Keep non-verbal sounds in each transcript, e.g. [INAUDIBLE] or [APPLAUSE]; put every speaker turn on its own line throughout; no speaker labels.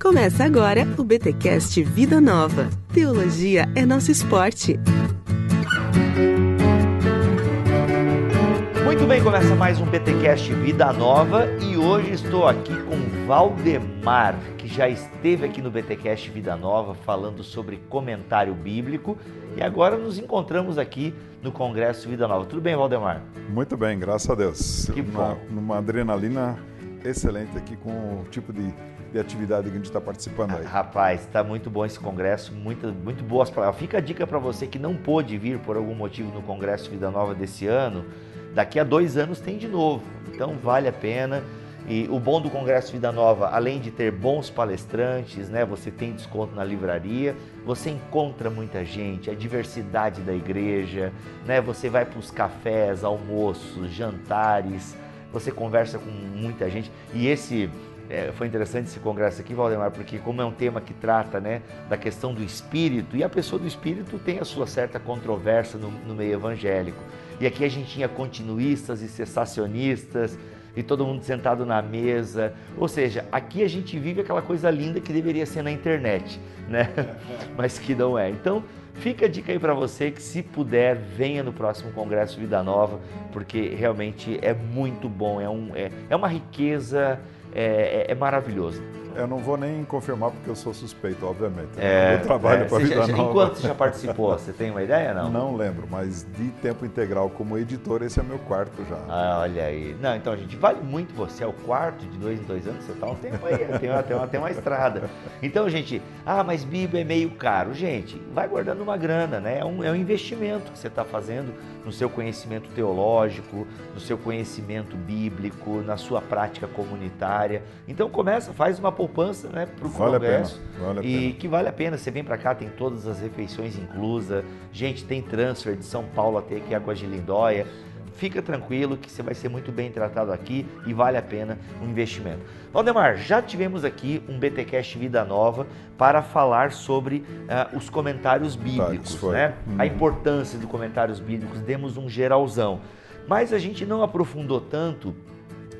Começa agora o BTcast Vida Nova. Teologia é nosso esporte.
Muito bem, começa mais um BTcast Vida Nova e hoje estou aqui com Valdemar, que já esteve aqui no BTcast Vida Nova falando sobre comentário bíblico e agora nos encontramos aqui no Congresso Vida Nova. Tudo bem, Valdemar?
Muito bem, graças a Deus.
Que bom.
Uma, numa adrenalina excelente aqui com o tipo de de atividade que a gente está participando aí.
Rapaz, está muito bom esse congresso, muito, muito boas palavras. Fica a dica para você que não pôde vir por algum motivo no Congresso Vida Nova desse ano, daqui a dois anos tem de novo, então vale a pena. E o bom do Congresso Vida Nova, além de ter bons palestrantes, né, você tem desconto na livraria, você encontra muita gente, a diversidade da igreja, né, você vai para os cafés, almoços, jantares, você conversa com muita gente. E esse é, foi interessante esse congresso aqui, Valdemar, porque como é um tema que trata né, da questão do espírito, e a pessoa do espírito tem a sua certa controvérsia no, no meio evangélico. E aqui a gente tinha continuistas e cessacionistas, e todo mundo sentado na mesa. Ou seja, aqui a gente vive aquela coisa linda que deveria ser na internet, né? [LAUGHS] Mas que não é. Então, fica a dica aí para você que se puder, venha no próximo Congresso Vida Nova, porque realmente é muito bom, é, um, é, é uma riqueza é, é, é maravilhoso.
Eu não vou nem confirmar porque eu sou suspeito, obviamente.
É,
eu trabalho
é,
para a Vida
já,
Nova.
Enquanto você já participou, você tem uma ideia não?
Não lembro, mas de tempo integral como editor, esse é meu quarto já.
Ah, olha aí. Não, então, gente, vale muito você. É o quarto de dois em dois anos, você está um tempo aí, tem uma, tem, uma, tem uma estrada. Então, gente, ah, mas Bíblia é meio caro. Gente, vai guardando uma grana, né? É um, é um investimento que você está fazendo no seu conhecimento teológico, no seu conhecimento bíblico, na sua prática comunitária. Então, começa, faz uma poupança né, para o
vale
Congresso.
A pena, vale a
e
pena.
que vale a pena. Você vem para cá, tem todas as refeições inclusas. Gente, tem transfer de São Paulo até aqui, Águas de Lindóia. Fica tranquilo que você vai ser muito bem tratado aqui e vale a pena o investimento. Valdemar, já tivemos aqui um BTcast Vida Nova para falar sobre uh, os comentários bíblicos,
foi.
né?
Hum.
A importância de comentários bíblicos, demos um geralzão. Mas a gente não aprofundou tanto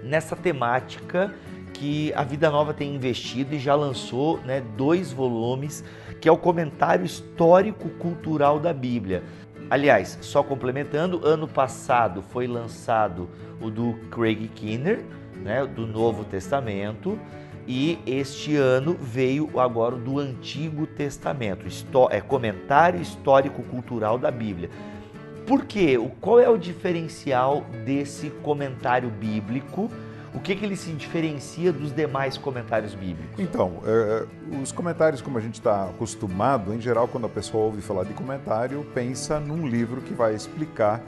nessa temática que a Vida Nova tem investido e já lançou né, dois volumes, que é o comentário histórico-cultural da Bíblia. Aliás, só complementando, ano passado foi lançado o do Craig Kinner, né, do Novo Testamento, e este ano veio agora o do Antigo Testamento, é comentário histórico-cultural da Bíblia. Por quê? Qual é o diferencial desse comentário bíblico? O que, que ele se diferencia dos demais comentários bíblicos?
Então, é, os comentários, como a gente está acostumado, em geral, quando a pessoa ouve falar de comentário, pensa num livro que vai explicar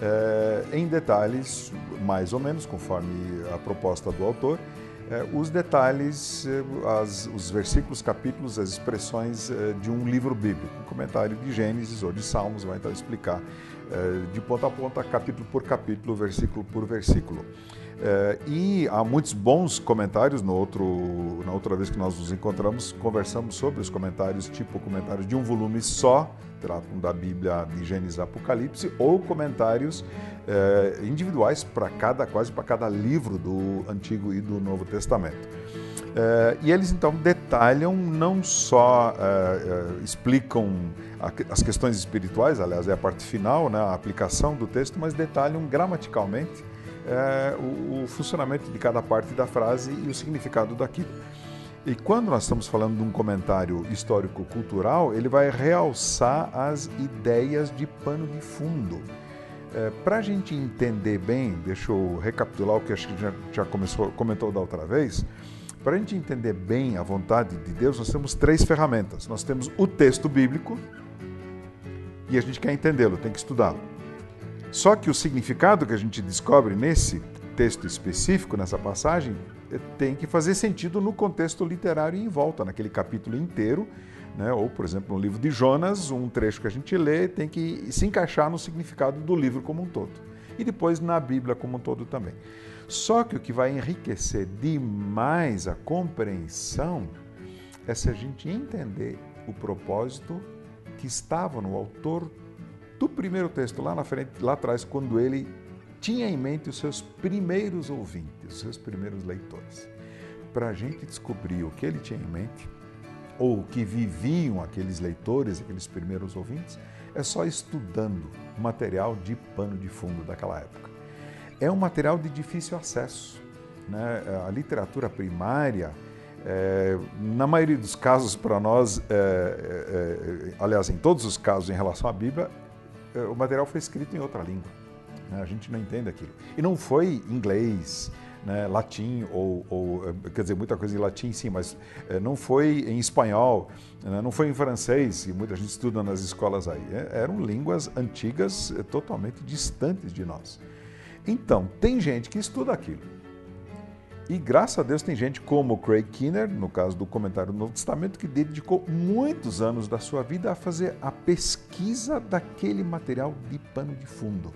é, em detalhes, mais ou menos, conforme a proposta do autor, é, os detalhes, as, os versículos, capítulos, as expressões de um livro bíblico. Um comentário de Gênesis ou de Salmos vai então explicar de ponta a ponta, capítulo por capítulo, versículo por versículo. É, e há muitos bons comentários. No outro, na outra vez que nós nos encontramos, conversamos sobre os comentários, tipo comentários de um volume só, tratam da Bíblia de Gênesis Apocalipse, ou comentários é, individuais para cada, quase para cada livro do Antigo e do Novo Testamento. É, e eles então detalham, não só explicam as questões espirituais, aliás, é a parte final, né, a aplicação do texto, mas detalham gramaticalmente é, o, o, funcionamento de cada parte da frase e o significado daquilo. E quando nós estamos falando de um comentário histórico-cultural, ele vai realçar as ideias de pano de fundo. É, Para a gente entender bem, deixa eu recapitular o que acho que já, já começou, comentou da outra vez. Para a gente entender bem a vontade de Deus, nós temos três ferramentas. Nós temos o texto bíblico, e a gente quer entendê-lo, tem que estudá-lo. Só que o significado que a gente descobre nesse texto específico, nessa passagem, tem que fazer sentido no contexto literário em volta, naquele capítulo inteiro, né? ou, por exemplo, no livro de Jonas, um trecho que a gente lê tem que se encaixar no significado do livro como um todo. E depois na Bíblia como um todo também. Só que o que vai enriquecer demais a compreensão é se a gente entender o propósito que estava no autor do primeiro texto, lá na frente, lá atrás, quando ele tinha em mente os seus primeiros ouvintes, os seus primeiros leitores. para a gente descobrir o que ele tinha em mente, ou o que viviam aqueles leitores, aqueles primeiros ouvintes, é só estudando material de pano de fundo daquela época. É um material de difícil acesso. Né? A literatura primária, é, na maioria dos casos, para nós, é, é, aliás, em todos os casos em relação à Bíblia, o material foi escrito em outra língua. Né? A gente não entende aquilo. E não foi inglês, né, latim, ou, ou, quer dizer, muita coisa em latim sim, mas é, não foi em espanhol, né, não foi em francês, e muita gente estuda nas escolas aí. É, eram línguas antigas totalmente distantes de nós. Então, tem gente que estuda aquilo. E graças a Deus tem gente como Craig Kinner, no caso do comentário do Novo Testamento, que dedicou muitos anos da sua vida a fazer a pesquisa daquele material de pano de fundo.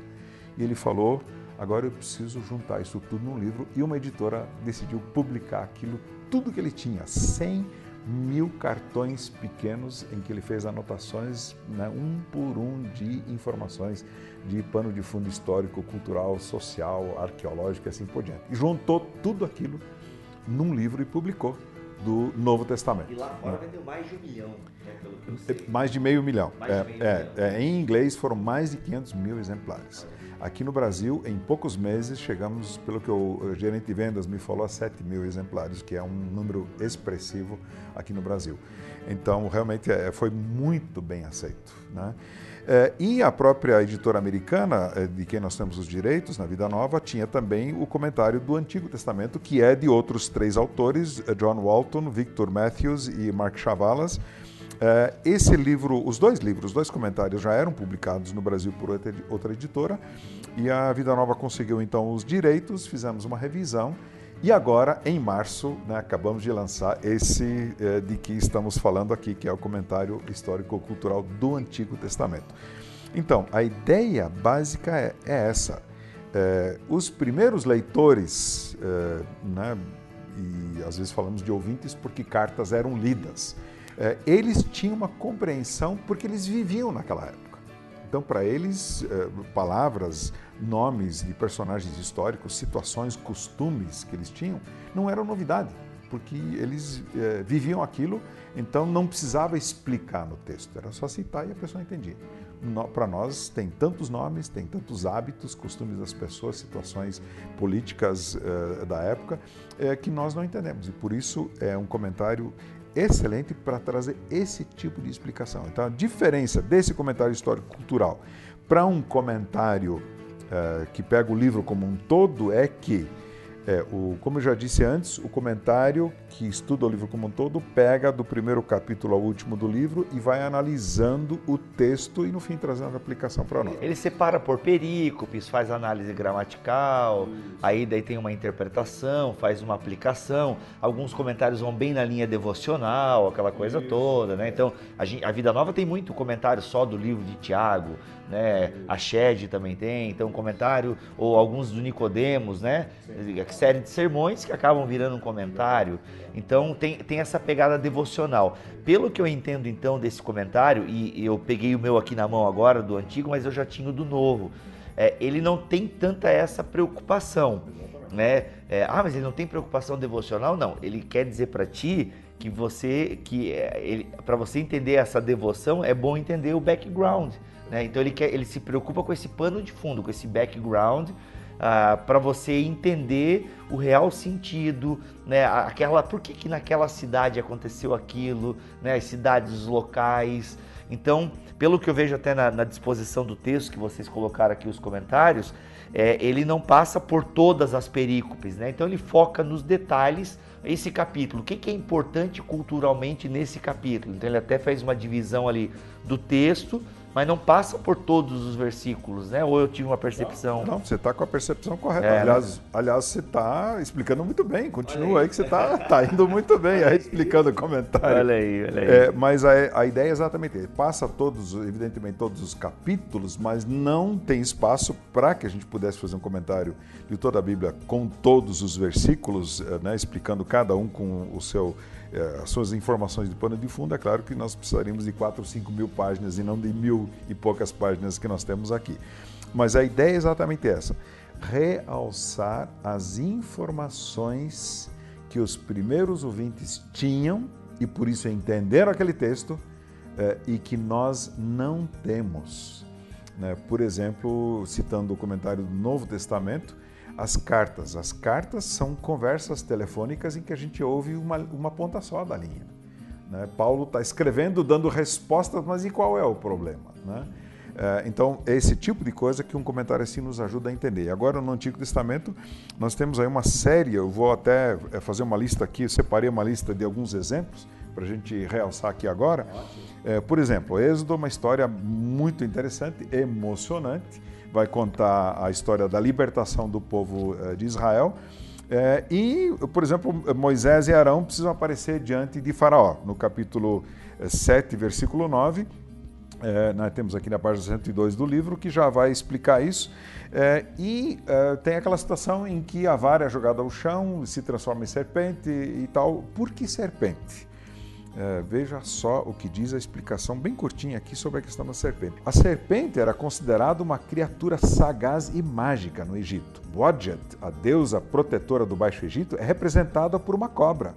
E ele falou Agora eu preciso juntar isso tudo num livro e uma editora decidiu publicar aquilo, tudo que ele tinha, 100 mil cartões pequenos em que ele fez anotações, né, um por um, de informações de pano de fundo histórico, cultural, social, arqueológico e assim por diante. E juntou tudo aquilo num livro e publicou do Novo Testamento.
E lá fora né? vendeu mais de um milhão, né, pelo que eu sei.
Mais de meio milhão.
É,
meio é, milhão. É, em inglês foram mais de 500 mil exemplares. Aqui no Brasil, em poucos meses, chegamos, pelo que o gerente de vendas me falou, a 7 mil exemplares, que é um número expressivo aqui no Brasil. Então, realmente é, foi muito bem aceito. Né? É, e a própria editora americana, é, de quem nós temos os direitos na Vida Nova, tinha também o comentário do Antigo Testamento, que é de outros três autores, John Walton, Victor Matthews e Mark Chavalas, é, esse livro, os dois livros, os dois comentários já eram publicados no Brasil por outra editora e a Vida Nova conseguiu então os direitos, fizemos uma revisão e agora, em março, né, acabamos de lançar esse é, de que estamos falando aqui, que é o comentário histórico-cultural do Antigo Testamento. Então, a ideia básica é, é essa. É, os primeiros leitores, é, né, e às vezes falamos de ouvintes porque cartas eram lidas. É, eles tinham uma compreensão porque eles viviam naquela época. Então, para eles, é, palavras, nomes de personagens históricos, situações, costumes que eles tinham, não eram novidade, porque eles é, viviam aquilo, então não precisava explicar no texto, era só citar e a pessoa entendia. Para nós, tem tantos nomes, tem tantos hábitos, costumes das pessoas, situações políticas da época, que nós não entendemos. E por isso é um comentário excelente para trazer esse tipo de explicação. Então, a diferença desse comentário histórico-cultural para um comentário uh, que pega o livro como um todo é que é, o, como eu já disse antes, o comentário que estuda o livro como um todo pega do primeiro capítulo ao último do livro e vai analisando o texto e no fim trazendo a aplicação para nós.
Ele separa por perícopes, faz análise gramatical, aí daí tem uma interpretação, faz uma aplicação. Alguns comentários vão bem na linha devocional, aquela coisa Isso. toda, né? Então a, gente, a Vida Nova tem muito comentário só do livro de Tiago, né? A Shed também tem, então comentário ou alguns do Nicodemos, né? Sim série de sermões que acabam virando um comentário. Então tem, tem essa pegada devocional. Pelo que eu entendo então desse comentário, e eu peguei o meu aqui na mão agora do antigo, mas eu já tinha o do novo. É, ele não tem tanta essa preocupação. Né? É, ah, mas ele não tem preocupação devocional? Não. Ele quer dizer para ti que você, que é, para você entender essa devoção, é bom entender o background. Né? Então ele, quer, ele se preocupa com esse pano de fundo, com esse background ah, para você entender o real sentido, né? Aquela, por que, que naquela cidade aconteceu aquilo, né? As cidades, locais. Então, pelo que eu vejo até na, na disposição do texto que vocês colocaram aqui os comentários, é, ele não passa por todas as perícopes, né? Então ele foca nos detalhes esse capítulo. O que, que é importante culturalmente nesse capítulo? Então ele até fez uma divisão ali do texto mas não passa por todos os versículos, né? Ou eu tive uma percepção.
Não, você está com a percepção correta. É, aliás, né? aliás, você está explicando muito bem. Continua aí. aí que você está tá indo muito bem aí explicando o comentário.
Olha aí, olha aí.
É, mas a, a ideia é exatamente passa todos, evidentemente, todos os capítulos, mas não tem espaço para que a gente pudesse fazer um comentário de toda a Bíblia com todos os versículos, eh, né? Explicando cada um com o seu é, as suas informações de pano de fundo, é claro que nós precisaríamos de 4 ou 5 mil páginas e não de mil e poucas páginas que nós temos aqui. Mas a ideia é exatamente essa: realçar as informações que os primeiros ouvintes tinham e por isso entenderam aquele texto eh, e que nós não temos. Né? Por exemplo, citando o comentário do Novo Testamento, as cartas. As cartas são conversas telefônicas em que a gente ouve uma, uma ponta só da linha. Né? Paulo está escrevendo, dando respostas, mas e qual é o problema? Né? É, então, é esse tipo de coisa que um comentário assim nos ajuda a entender. Agora, no Antigo Testamento, nós temos aí uma série, eu vou até é, fazer uma lista aqui, separei uma lista de alguns exemplos para a gente realçar aqui agora. É, por exemplo, Êxodo, uma história muito interessante, emocionante, vai contar a história da libertação do povo de Israel. É, e, por exemplo, Moisés e Arão precisam aparecer diante de Faraó. No capítulo 7, versículo 9, é, nós temos aqui na página 102 do livro que já vai explicar isso. É, e tem aquela situação em que a vara é jogada ao chão, se transforma em serpente e tal. Por que serpente? É, veja só o que diz a explicação bem curtinha aqui sobre a questão da serpente. A serpente era considerada uma criatura sagaz e mágica no Egito. Wadjet, a deusa protetora do Baixo Egito, é representada por uma cobra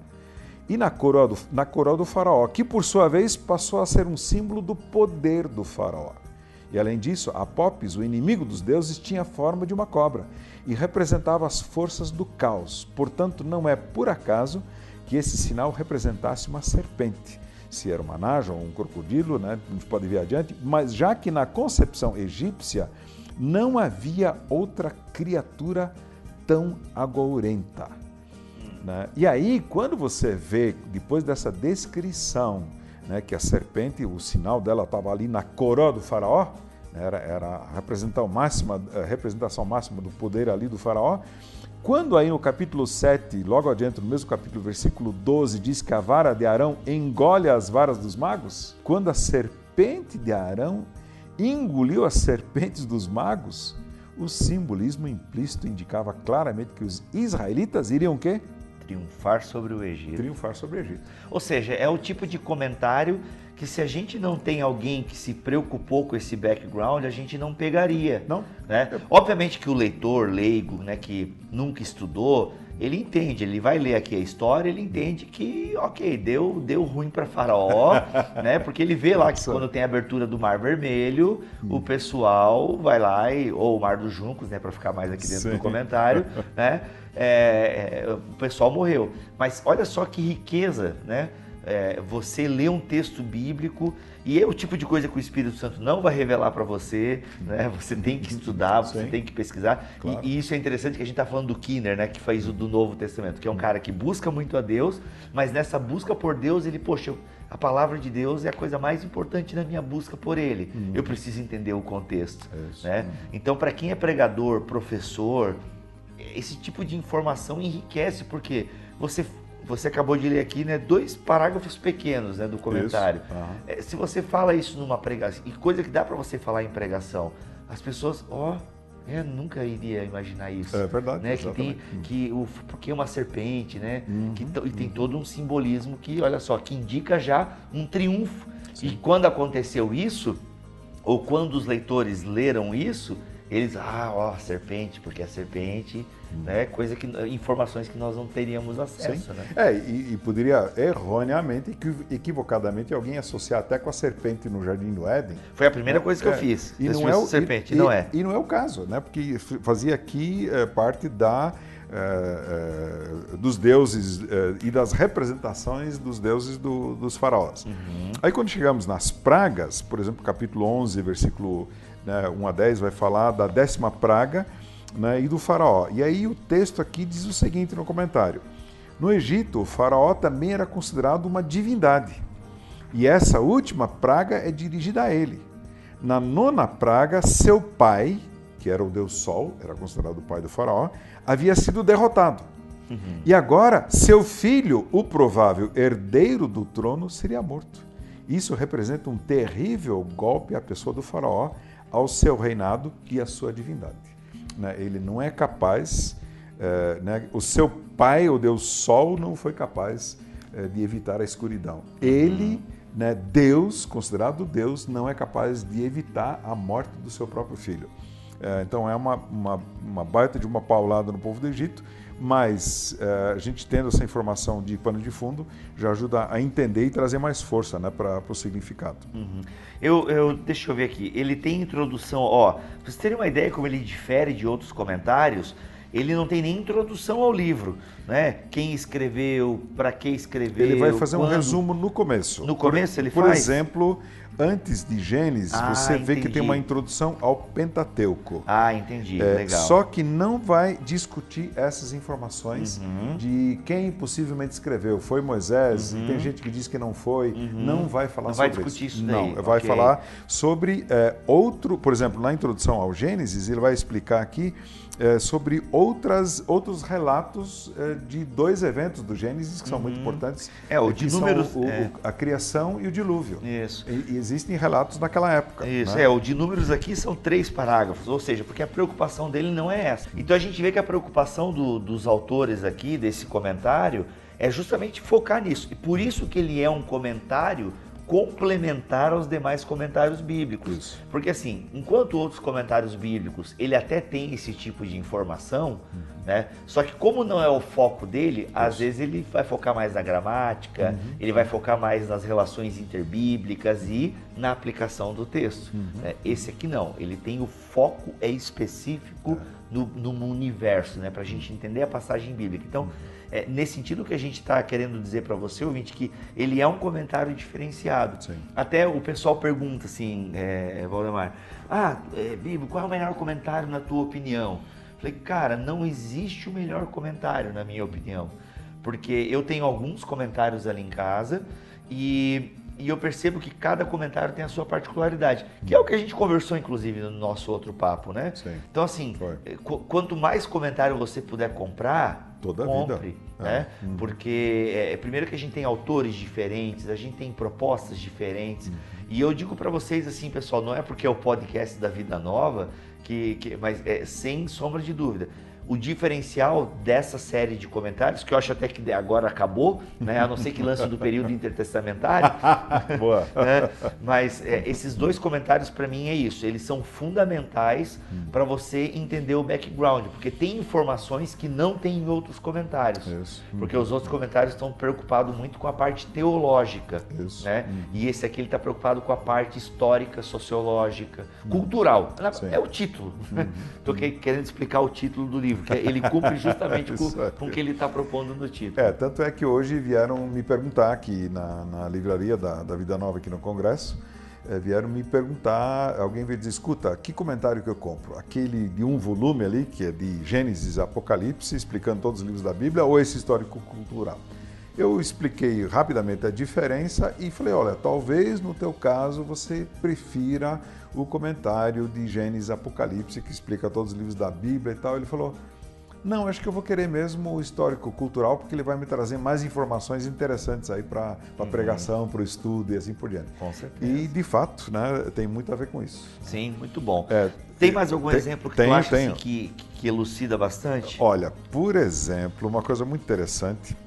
e na coroa, do, na coroa do faraó, que por sua vez passou a ser um símbolo do poder do faraó. E além disso, Apopis, o inimigo dos deuses, tinha a forma de uma cobra e representava as forças do caos. Portanto, não é por acaso que esse sinal representasse uma serpente. Se era uma naja ou um crocodilo, né, a gente pode ver adiante, mas já que na concepção egípcia não havia outra criatura tão agourenta. Né? E aí, quando você vê, depois dessa descrição, né, que a serpente, o sinal dela estava ali na coroa do faraó, né, era, era a representação máxima, a representação máxima do poder ali do faraó, quando aí no capítulo 7, logo adiante, no mesmo capítulo, versículo 12, diz que a vara de Arão engole as varas dos magos, quando a serpente de Arão engoliu as serpentes dos magos, o simbolismo implícito indicava claramente que os israelitas iriam o quê?
Triunfar sobre o Egito.
Triunfar sobre o Egito.
Ou seja, é o tipo de comentário que se a gente não tem alguém que se preocupou com esse background, a gente não pegaria.
Não.
Né? Obviamente que o leitor leigo, né, que nunca estudou, ele entende, ele vai ler aqui a história, ele entende que, ok, deu, deu ruim para Faraó, [LAUGHS] né? Porque ele vê lá que quando tem a abertura do Mar Vermelho, hum. o pessoal vai lá e ou o Mar dos Juncos, né, para ficar mais aqui dentro Sim. do comentário, [LAUGHS] né? É, é, o pessoal morreu. Mas olha só que riqueza, né? É, você lê um texto bíblico e é o tipo de coisa que o Espírito Santo não vai revelar para você, né? Você tem que estudar, você Sim. tem que pesquisar. Claro. E, e, isso é interessante que a gente está falando do Kinner, né? Que faz o do Novo Testamento, que é um cara que busca muito a Deus, mas nessa busca por Deus, ele, poxa, a palavra de Deus é a coisa mais importante na minha busca por Ele. Hum. Eu preciso entender o contexto, isso. né? Hum. Então, para quem é pregador, professor, esse tipo de informação enriquece, porque você você acabou de ler aqui, né, dois parágrafos pequenos né, do comentário. Uhum. se você fala isso numa pregação, e coisa que dá para você falar em pregação, as pessoas, ó, oh, eu nunca iria imaginar isso.
É verdade.
Né? Que tem que o porque é uma serpente, né? Uhum. Que, e tem todo um simbolismo que, olha só, que indica já um triunfo. Sim. E quando aconteceu isso, ou quando os leitores leram isso, eles, ah, ó, serpente, porque a serpente, hum. né, coisa que, informações que nós não teríamos acesso, Sim. né?
É, e, e, poderia erroneamente, equivocadamente, alguém associar até com a serpente no Jardim do Éden.
Foi a primeira coisa que é, eu fiz.
E não é o, serpente, e, não é. E não é o caso, né, porque fazia aqui é, parte da... É, é, dos deuses é, e das representações dos deuses do, dos faraós. Uhum. Aí quando chegamos nas pragas, por exemplo, capítulo 11, versículo né, 1 a 10 vai falar da décima praga né, e do faraó. E aí o texto aqui diz o seguinte no comentário. No Egito, o faraó também era considerado uma divindade. E essa última praga é dirigida a ele. Na nona praga, seu pai, que era o deus Sol, era considerado o pai do faraó, havia sido derrotado. Uhum. E agora, seu filho, o provável herdeiro do trono, seria morto. Isso representa um terrível golpe à pessoa do faraó, ao seu reinado e à sua divindade. Né? Ele não é capaz, é, né? o seu pai, o Deus Sol, não foi capaz é, de evitar a escuridão. Ele, né, Deus, considerado Deus, não é capaz de evitar a morte do seu próprio filho. É, então é uma, uma, uma baita de uma paulada no povo do Egito, mas é, a gente tendo essa informação de pano de fundo já ajuda a entender e trazer mais força né, para o significado.
Uhum. Eu, eu, deixa eu ver aqui, ele tem introdução, ó, vocês terem uma ideia como ele difere de outros comentários, ele não tem nem introdução ao livro, né? Quem escreveu, para que escreveu.
Ele vai fazer
quando...
um resumo no começo.
No começo ele
por
faz?
Por exemplo, antes de Gênesis,
ah,
você vê
entendi.
que tem uma introdução ao Pentateuco.
Ah, entendi.
É,
Legal.
Só que não vai discutir essas informações
uhum.
de quem possivelmente escreveu. Foi Moisés? Uhum. Tem gente que diz que não foi. Uhum. Não vai falar
não
sobre
vai discutir
isso.
isso.
Não,
daí.
vai
okay.
falar sobre é, outro, por exemplo, na introdução ao Gênesis, ele vai explicar aqui é, sobre outras, outros relatos é, de dois eventos do Gênesis que são muito importantes.
É, o de números,
o,
é.
a criação e o dilúvio.
Isso.
E, e existem relatos naquela época.
Isso,
né?
é, o de números aqui são três parágrafos, ou seja, porque a preocupação dele não é essa. Então a gente vê que a preocupação do, dos autores aqui, desse comentário, é justamente focar nisso. E por isso que ele é um comentário complementar aos demais comentários bíblicos.
Isso.
Porque assim, enquanto outros comentários bíblicos, ele até tem esse tipo de informação, uhum. né? Só que como não é o foco dele, Isso. às vezes ele vai focar mais na gramática, uhum. ele vai focar mais nas relações interbíblicas e na aplicação do texto.
Uhum.
Né? Esse aqui não, ele tem o foco é específico é. No, no, universo, né? Para a gente entender a passagem bíblica. Então é nesse sentido que a gente está querendo dizer para você, ouvinte, que ele é um comentário diferenciado.
Sim.
Até o pessoal pergunta assim, é, Valdemar, ah, é, Bibo, qual é o melhor comentário na tua opinião? Falei, cara, não existe o melhor comentário na minha opinião, porque eu tenho alguns comentários ali em casa e e eu percebo que cada comentário tem a sua particularidade, que é o que a gente conversou, inclusive, no nosso outro papo, né?
Sim.
Então, assim, qu quanto mais comentário você puder comprar,
Toda
compre,
vida.
né?
É. Uhum.
Porque, é, primeiro que a gente tem autores diferentes, a gente tem propostas diferentes,
uhum.
e eu digo para vocês assim, pessoal, não é porque é o podcast da Vida Nova, que, que mas é, sem sombra de dúvida, o diferencial dessa série de comentários, que eu acho até que agora acabou, né? a não ser que lance do período intertestamentário. [LAUGHS]
Boa.
Né? Mas é, esses dois comentários, para mim, é isso. Eles são fundamentais
Hum.
para você entender o background, porque tem informações que não tem em outros comentários.
Isso.
Porque os outros comentários estão preocupados muito com a parte teológica.
Isso.
Né?
Uhum.
E esse aqui ele está preocupado com a parte histórica, sociológica, cultural.
Sim.
É o título. [LAUGHS] Estou querendo explicar o título do livro, que ele cumpre justamente [LAUGHS] com, com o que ele está propondo no título.
É, tanto é que hoje vieram me perguntar aqui na, na livraria da, da Vida Nova aqui no Congresso, é, vieram me perguntar, alguém veio dizer, escuta, que comentário que eu compro? Aquele de um volume ali, que é de Gênesis Apocalipse, explicando todos os livros da Bíblia, ou esse histórico-cultural? Eu expliquei rapidamente a diferença e falei, olha, talvez no teu caso você prefira o comentário de Gênesis Apocalipse, que explica todos os livros da Bíblia e tal. Ele falou, não, acho que eu vou querer mesmo o histórico-cultural, porque ele vai me trazer mais informações interessantes aí para a pregação, para o estudo e assim por diante.
Com certeza.
E, de fato, né, tem muito a ver com isso.
Sim, muito bom.
É,
tem mais algum
tem-
exemplo que
tenho,
tu acha assim, que, que elucida bastante?
Olha, por exemplo, uma coisa muito interessante,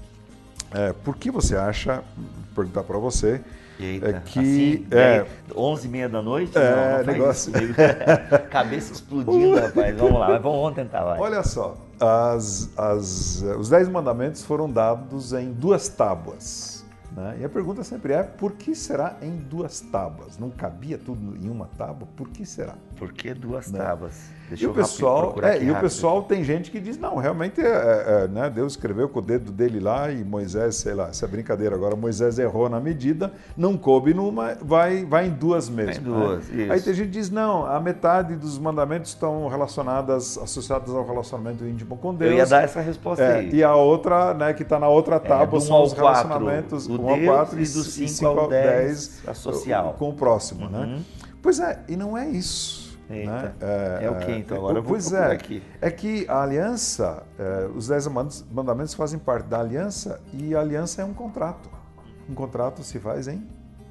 é, por que você acha, vou perguntar para você,
Eita,
é que-
assim,
é.
daí, 11 e meia da noite?
É,
não, não
negócio-. [LAUGHS]
Cabeça explodindo, rapaz. Vamos lá, mas vamos, vamos tentar, vai.
olha só, as- as- os Dez Mandamentos foram dados em duas tábuas. Né? E a pergunta sempre é: por que será em duas tábuas? Não cabia tudo em uma tábua? Por que será?
Por que duas
né?
tábuas? Deixa
é,
e
o pessoal, é, e o pessoal tem gente que diz: não, realmente é, é, é, né? Deus escreveu com o dedo dele lá e Moisés, sei lá, essa é brincadeira agora, Moisés errou na medida, não coube numa, vai, vai em duas mesmo.
Em né? duas,
né? Aí tem gente que diz: não, a metade dos mandamentos estão relacionadas, associadas ao relacionamento íntimo com Deus.
Eu ia dar essa resposta aí.
E a outra, né, que está na outra tábua, são os relacionamentos. 1
Deus,
a 4
e do 5, e 5 ao 10, 10 social.
Com o próximo, né?
uhum. né?
Pois é, e não é isso. Né?
É, é, o que então? É, Agora eu vou
pois é,
aqui.
É que a aliança, é, os 10 mandamentos fazem parte da aliança e a aliança é um contrato. Um contrato se faz em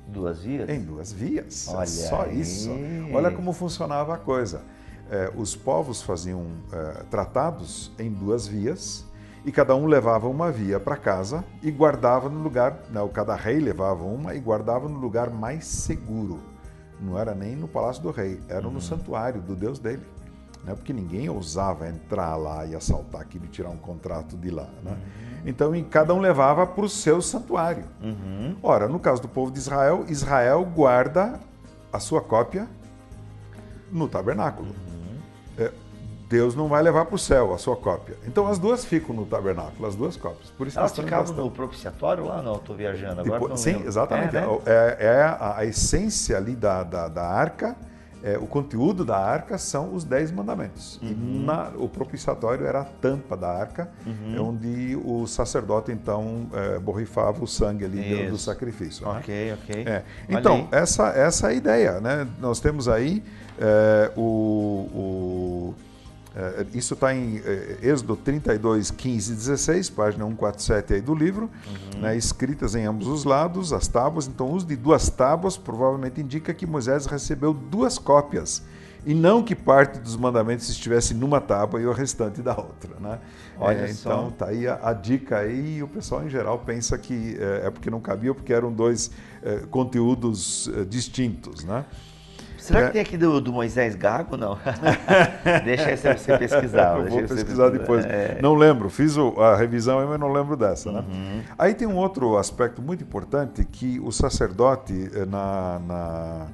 duas vias.
Em duas vias.
É Olha
é só
aí.
isso. Olha como funcionava a coisa. É, os povos faziam é, tratados em duas vias e cada um levava uma via para casa e guardava no lugar, não, cada rei levava uma e guardava no lugar mais seguro. Não era nem no palácio do rei, era
Uhum.
no santuário do Deus dele. né? porque ninguém ousava entrar lá e assaltar aquilo e tirar um contrato de lá. Né? Uhum. Então, cada um levava para o seu santuário. Uhum. Ora, no caso do povo de Israel, Israel guarda a sua cópia no tabernáculo. É, Deus não vai levar para o céu a sua cópia. Então as duas ficam no tabernáculo, as duas cópias.
Por isso Elas ficavam no propiciatório lá? Não, estou viajando agora. Depois,
sim, lembro. exatamente. É, né? é, é a, a, essência ali da, da, da arca, é, o conteúdo da arca são os dez mandamentos. Uhum. E na, o propiciatório era a tampa da arca, uhum. onde o sacerdote então é, borrifava o sangue ali do sacrifício.
Né? Ok, né? ok.
É. Então, essa, essa é a ideia. Né? Nós temos aí é, o, o é, isso está em é, Êxodo 32, 15 e 16, página 147 aí do livro, uhum. né, escritas em ambos os lados, as tábuas. Então, o uso de duas tábuas provavelmente indica que Moisés recebeu duas cópias e não que parte dos mandamentos estivesse numa tábua e o restante da outra, né? Olha é, então tá aí a, a, dica aí e o pessoal em geral pensa que é, é porque não cabia porque eram dois é, conteúdos distintos, né?
Será que é. tem aqui do, do, Moisés Gago? Não. [LAUGHS] deixa você pesquisar.
Vou pesquisar, pesquisar depois. É... Não lembro, fiz a revisão, mas não lembro dessa. Né? Uhum. Aí tem um outro aspecto muito importante que o sacerdote, eh, na, na,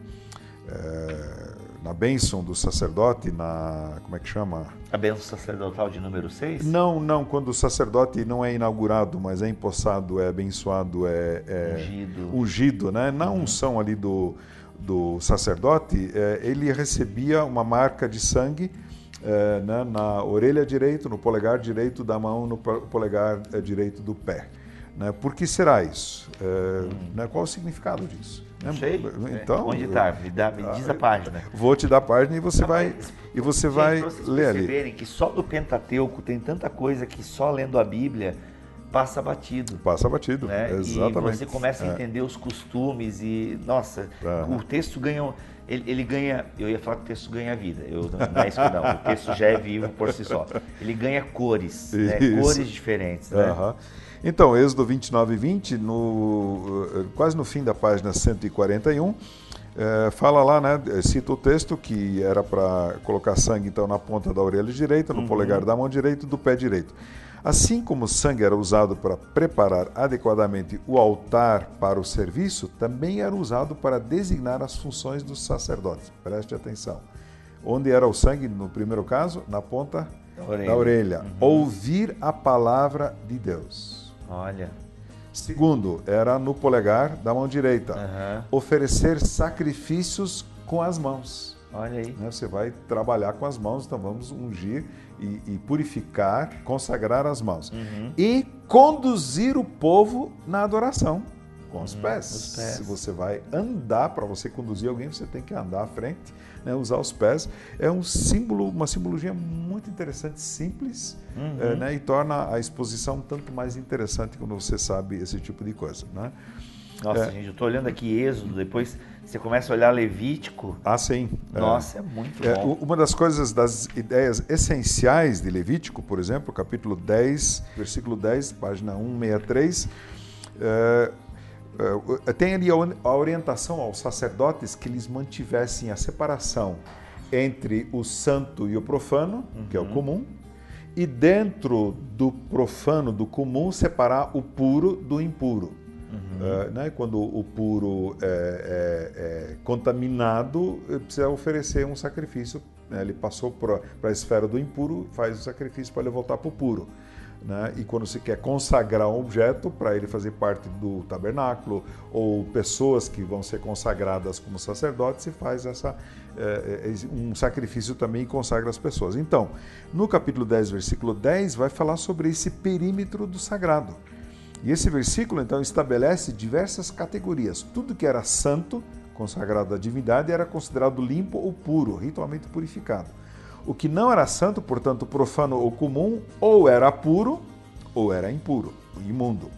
é, na bênção do sacerdote, na. Como é que chama?
A bênção sacerdotal de número 6?
Não, não. Quando o sacerdote não é inaugurado, mas é empossado, é abençoado, é. é ungido. Ungido, né? Na uhum. unção ali do do sacerdote, é, ele recebia uma marca de sangue é, né, na orelha direita, no polegar direito da mão, no polegar é, direito do pé. Né? Por que será isso? É, hum. né, qual o significado disso?
Não sei. Então, Onde está? Me, dá, me diz a página.
Vou te dar a página e você vai, e você vai ler ali.
perceberem que só do Pentateuco tem tanta coisa que só lendo a Bíblia passa batido.
Passa batido, né? exatamente.
E você começa a é. entender é. os costumes e, nossa, o texto ganha, ele, ele, ganha, eu ia falar que o texto ganha vida, eu, não é isso que não, o texto já é vivo por si só. Ele ganha cores, né? cores diferentes, né? Uhum.
Então, Êxodo 29 e 20, no, eh, quase no fim da página 141, é, fala lá, né? Cita o texto que era para colocar sangue então na ponta da orelha direita, no uhum. polegar da mão direita e do pé direito. Assim como o sangue era usado para preparar adequadamente o altar para o serviço, também era usado para designar as funções dos sacerdotes. Preste atenção. Onde era o sangue, no primeiro caso? Na ponta da orelha. Da orelha. Uhum. Ouvir a palavra de Deus.
Olha.
Segundo, era no polegar da mão direita. Uhum. Oferecer sacrifícios com as mãos.
Olha aí.
Né, você vai trabalhar com as mãos, então vamos ungir e, e purificar, consagrar as mãos. Uhum. E conduzir o povo na adoração com os, uhum, pés. os pés. Se você vai andar, para você conduzir alguém, você tem que andar à frente, né, usar os pés. É um símbolo, uma simbologia muito interessante, simples, uhum. é, né, e torna a exposição tanto mais interessante quando você sabe esse tipo de coisa. Né?
Nossa, é. gente, eu estou olhando aqui Êxodo, depois você começa a olhar Levítico.
Ah, sim.
É. Nossa, é, é muito
é,
bom.
Uma das coisas, das ideias essenciais de Levítico, por exemplo, capítulo 10, versículo 10, página 163, é, é, tem ali a orientação aos sacerdotes que eles mantivessem a separação entre o santo e o profano, uhum. que é o uhum. comum, e dentro do profano, do comum, separar o puro do impuro. Uhum. Uh, né? Quando o puro é, é, é contaminado, precisa oferecer um sacrifício. Né? Ele passou para a esfera do impuro, faz o sacrifício para ele voltar para o puro. Né? E quando se quer consagrar um objeto para ele fazer parte do tabernáculo ou pessoas que vão ser consagradas como sacerdotes, se faz essa, é, é um sacrifício também e consagra as pessoas. Então, no capítulo 10, versículo 10, vai falar sobre esse perímetro do sagrado. E esse versículo então estabelece diversas categorias. Tudo que era santo, consagrado à divindade, era considerado limpo ou puro, ritualmente purificado. O que não era santo, portanto profano ou comum, ou era puro ou era impuro, imundo.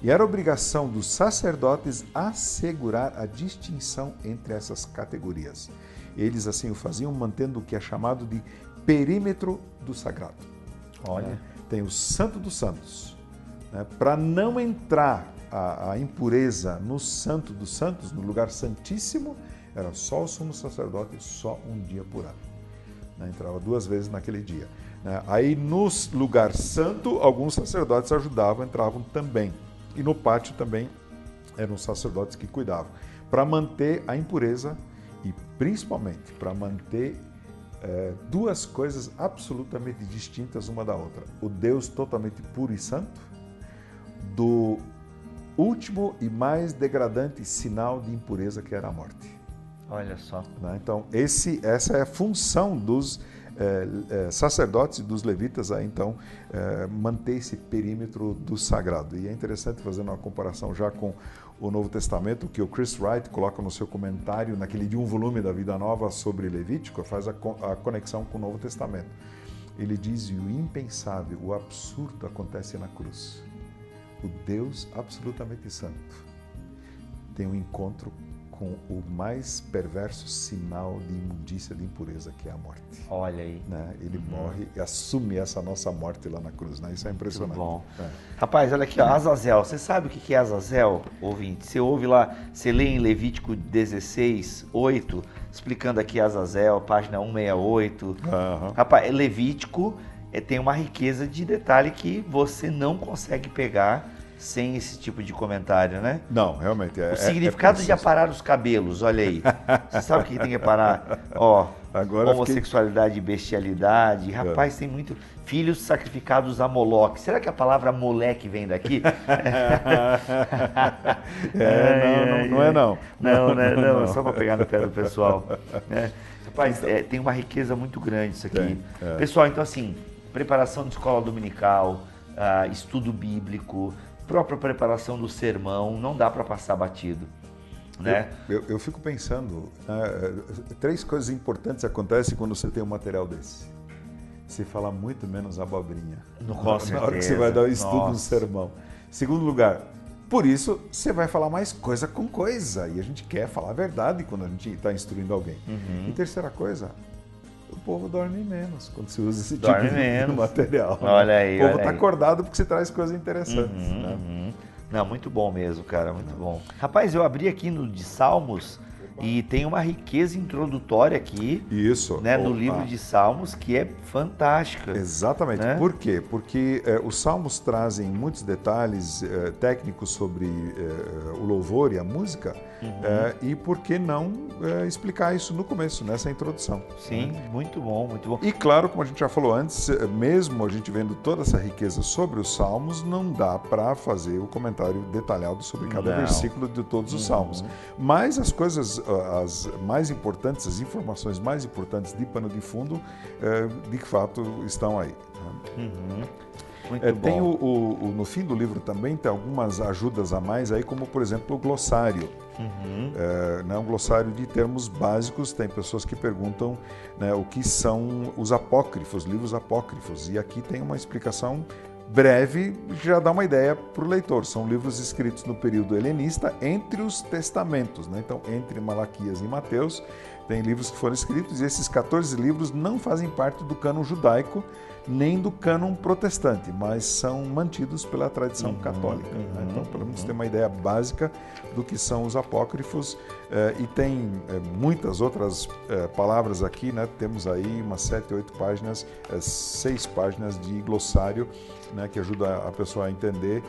E era obrigação dos sacerdotes assegurar a distinção entre essas categorias. Eles assim o faziam, mantendo o que é chamado de perímetro do sagrado. Olha, tem o Santo dos Santos, né, para não entrar a, a, impureza no Santo dos Santos, no lugar santíssimo, era só o sumo sacerdote, só um dia por ano. Né? Entrava duas vezes naquele dia. Né? Aí no lugar santo, alguns sacerdotes ajudavam, entravam também. E no pátio também eram sacerdotes que cuidavam. Para manter a impureza e principalmente para manter é, duas coisas absolutamente distintas uma da outra: o Deus totalmente puro e santo, do último e mais degradante sinal de impureza que era a morte.
Olha só.
Né? Então, esse, essa é a função dos é, é, sacerdotes e dos levitas a então é, manter esse perímetro do sagrado. E é interessante fazendo uma comparação já com o Novo Testamento, que o Chris Wright coloca no seu comentário, naquele de um volume da Vida Nova sobre Levítico, faz a, a conexão com o Novo Testamento. Ele diz: o impensável, o absurdo acontece na cruz. O Deus absolutamente santo tem um encontro com o mais perverso sinal de imundícia, de impureza, que é a morte.
Olha aí.
Né? Ele uhum. morre e assume essa nossa morte lá na cruz. Né? Isso é impressionante.
Muito bom. É. Rapaz, olha aqui, ó, Azazel. Você sabe o que é Azazel, ouvinte? Você ouve lá, você lê em Levítico 16, 8, explicando aqui Azazel, página 168. Uhum. Rapaz, Levítico é, tem uma riqueza de detalhe que você não consegue pegar sem esse tipo de comentário, né?
Não, realmente. É,
o é, significado é de aparar os cabelos, olha aí. Você sabe o que tem que aparar? Ó, Agora homossexualidade fiquei... e bestialidade. Rapaz, é. tem muito. Filhos sacrificados a Moloque. Será que a palavra moleque vem daqui? [LAUGHS]
é, não, não, não, é não.
Não, né? Não, não, só para pegar no pé do pessoal. É. [LAUGHS] Rapaz, é, tem uma riqueza muito grande isso aqui. É. Pessoal, então assim, preparação de escola dominical, uh, estudo bíblico, própria preparação do sermão, não dá para passar batido. Né?
Eu, eu, eu fico pensando, né, três coisas importantes acontecem quando você tem um material desse. Você fala muito menos abobrinha.
No, com na, certeza.
na hora que você vai dar o estudo Nossa. no sermão. Segundo lugar, por isso você vai falar mais coisa com coisa. E a gente quer falar a verdade quando a gente está instruindo alguém. Uhum. E terceira coisa, o povo dorme menos quando se usa esse dorme tipo menos. de [LAUGHS] material.
Olha aí.
O povo está acordado porque você traz coisas interessantes. Uhum, né? uhum.
Não, muito bom mesmo, cara, muito bom. Rapaz, eu abri aqui no de Salmos e tem uma riqueza introdutória aqui.
Isso.
Né, no livro de Salmos que é fantástica.
Exatamente. Né? Por quê? Porque é, os Salmos trazem muitos detalhes é, técnicos sobre é, o louvor e a música. Uhum. e por que não explicar isso no começo, nessa introdução?
Sim, né? muito bom, muito bom.
E claro, como a gente já falou antes, mesmo a gente vendo toda essa riqueza sobre os Salmos, não dá para fazer o comentário detalhado sobre cada não. versículo de todos os uhum. Salmos. Mas as coisas as mais importantes, as informações mais importantes de pano de fundo, é, de fato estão aí. Né? Uhum. É, tem o, o, o, no fim do livro também tem algumas ajudas a mais aí, como por exemplo o glossário. Uhum. É, né, um glossário de termos básicos. Tem pessoas que perguntam né, o que são os apócrifos, livros apócrifos. E aqui tem uma explicação breve já dá uma ideia para o leitor. São livros escritos no período helenista entre os testamentos, né? então entre Malaquias e Mateus tem livros que foram escritos e esses 14 livros não fazem parte do cânon judaico nem do cânon protestante, mas são mantidos pela tradição uhum, católica. Né? Uhum, né? Então, pelo menos uhum. ter uma ideia básica do que são os apócrifos e tem eh, muitas outras eh, palavras aqui, né? Temos aí umas sete, oito páginas, seis páginas de glossário, né? Que ajuda a pessoa a entender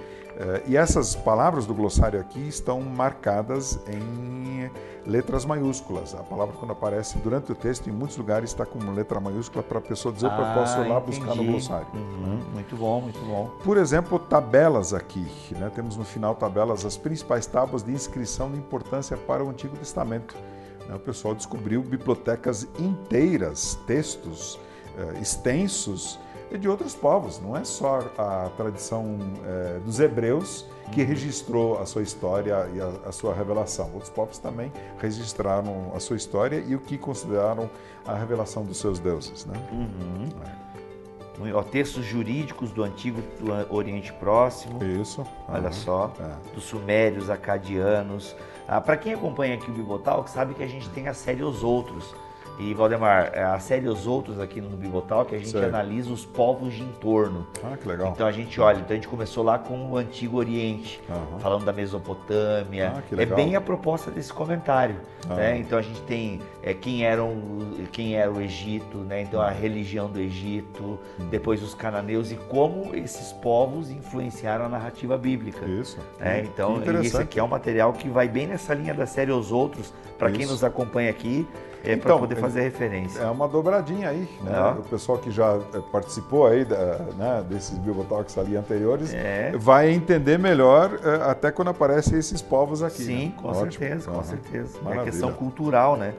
e essas palavras do glossário aqui estão marcadas em letras maiúsculas. A palavra, quando aparece durante o texto, em muitos lugares está com letra maiúscula para a pessoa dizer: ah, eu posso ir lá entendi. buscar no glossário.
Uhum, né? Muito bom, muito bom.
Por exemplo, tabelas aqui. Né? Temos no final tabelas, as principais tábuas de inscrição de importância para o Antigo Testamento. Né? O pessoal descobriu bibliotecas inteiras, textos eh, extensos e de outros povos. Não é só a tradição é, dos hebreus que registrou a sua história e a, a, sua revelação. Outros povos também registraram a sua história e o que consideraram a revelação dos seus deuses. Né? Uhum.
É. textos jurídicos do antigo do Oriente Próximo.
Isso.
Olha uhum. só. É. Dos sumérios, acadianos. Ah, Para quem acompanha aqui o Bibotalk, sabe que a gente tem a série Os Outros E, Valdemar, é, a série Os Outros aqui no Bibotal, que a gente
Certo.
analisa os povos de entorno.
Ah, que legal.
Então a gente olha, então a gente começou lá com o Antigo Oriente,
Aham.
falando da Mesopotâmia.
Ah, que
é
legal.
bem a proposta desse comentário.
Ah.
né? Então a gente tem é, quem, eram, quem era o Egito, né? então a religião do Egito,
Hum.
depois os cananeus e como esses povos influenciaram a narrativa bíblica.
Isso.
né? Então, esse aqui é um material que vai bem nessa linha da série Os Outros, para quem
Isso.
nos acompanha aqui, é, para
Então,
poder
é-
fazer referência.
É uma dobradinha aí, né?
É.
O pessoal que já eh, participou aí da- né, desses Bibotalks ali anteriores
É.
vai entender melhor eh, até quando aparecem esses povos aqui.
Sim,
né?
com
Ótimo.
certeza, com
Aham.
certeza. É
Maravilha.
questão cultural, né?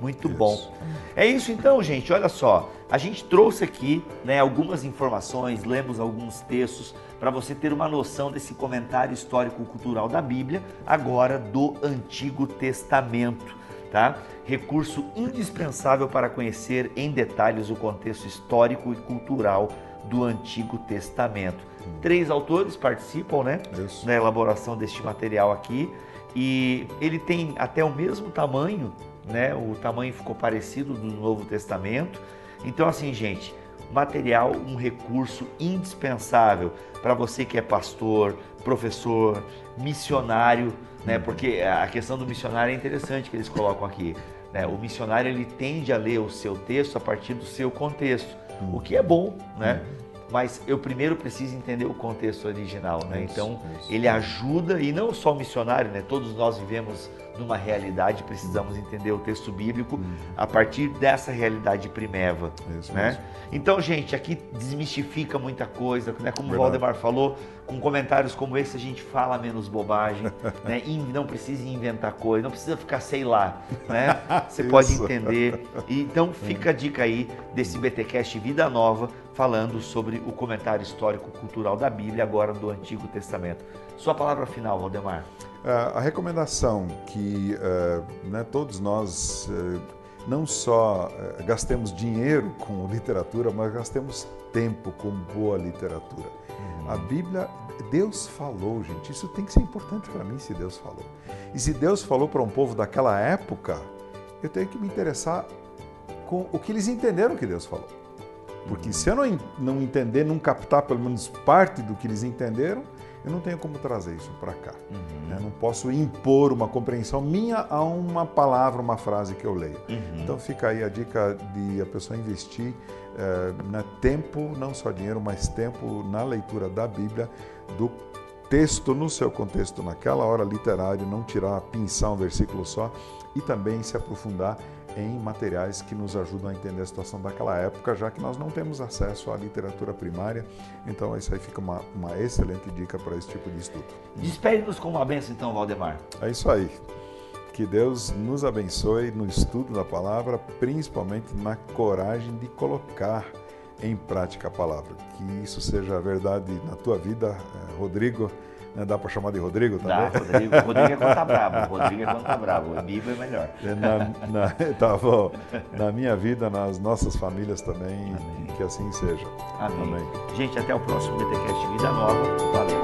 Muito
Isso.
bom. É isso então, gente. Olha só, a gente trouxe aqui né, algumas informações, lemos alguns textos para você ter uma noção desse comentário histórico-cultural da Bíblia, agora do Antigo Testamento, tá? Recurso indispensável para conhecer em detalhes o contexto histórico e cultural do Antigo Testamento. Três autores participam, né?
Isso.
na elaboração deste material aqui e ele tem até o mesmo tamanho, né? O tamanho ficou parecido do Novo Testamento. Então assim, gente, material, um recurso indispensável para você que é pastor, professor, missionário, né? Porque a questão do missionário é interessante que eles colocam aqui. Né? O missionário ele tende a ler o seu texto a partir do seu contexto, o que é bom, né? Mas eu primeiro preciso entender o contexto original, né? Então ele ajuda e não só o missionário, né? Todos nós vivemos numa realidade, precisamos entender o texto bíblico a partir dessa realidade primeva,
Isso
né?
mesmo.
Então, gente, aqui desmistifica muita coisa, né? Como o
Verdade.
Valdemar falou, com comentários como esse a gente fala menos bobagem, [LAUGHS] né? E não precisa inventar coisa, não precisa ficar sei lá, né? Você [LAUGHS] pode
Isso.
entender. E, então fica a dica aí desse BTcast Vida Nova falando sobre o comentário histórico cultural da Bíblia agora do Antigo Testamento. Sua palavra final, Valdemar.
A recomendação que eh, né, todos nós eh, não só eh, gastemos dinheiro com literatura, mas gastemos tempo com boa literatura. A Bíblia, Deus falou, gente. Isso tem que ser importante para mim se Deus falou. E se Deus falou para um povo daquela época, eu tenho que me interessar com o que eles entenderam que Deus falou. Porque se eu não, não entender, não captar pelo menos parte do que eles entenderam, eu não tenho como trazer isso para cá. né? Não posso impor uma compreensão minha a uma palavra, uma frase que eu leio. Então fica aí a dica de a pessoa investir eh, né, tempo, não só dinheiro, mas tempo na leitura da Bíblia, do texto no seu contexto, naquela hora literária, não tirar, pinçar um versículo só e também se aprofundar em materiais que nos ajudam a entender a situação daquela época, já que nós não temos acesso à literatura primária. Então, isso aí fica uma, uma excelente dica para esse tipo de estudo.
Despede-nos com uma benção, então, Valdemar.
É isso aí. Que Deus nos abençoe no estudo da palavra, principalmente na coragem de colocar em prática a palavra. Que isso seja verdade na tua vida, eh, Rodrigo. Né? Dá para chamar de Rodrigo
Dá,
também?
Rodrigo. Rodrigo é tá bravo. [LAUGHS] Rodrigo é tá bravo. Bíblia é melhor.
É Na, na, [LAUGHS] tá bom. na minha vida, nas nossas famílias também, que assim seja.
Amém. Gente, até o próximo BTcast Vida Nova. Valeu.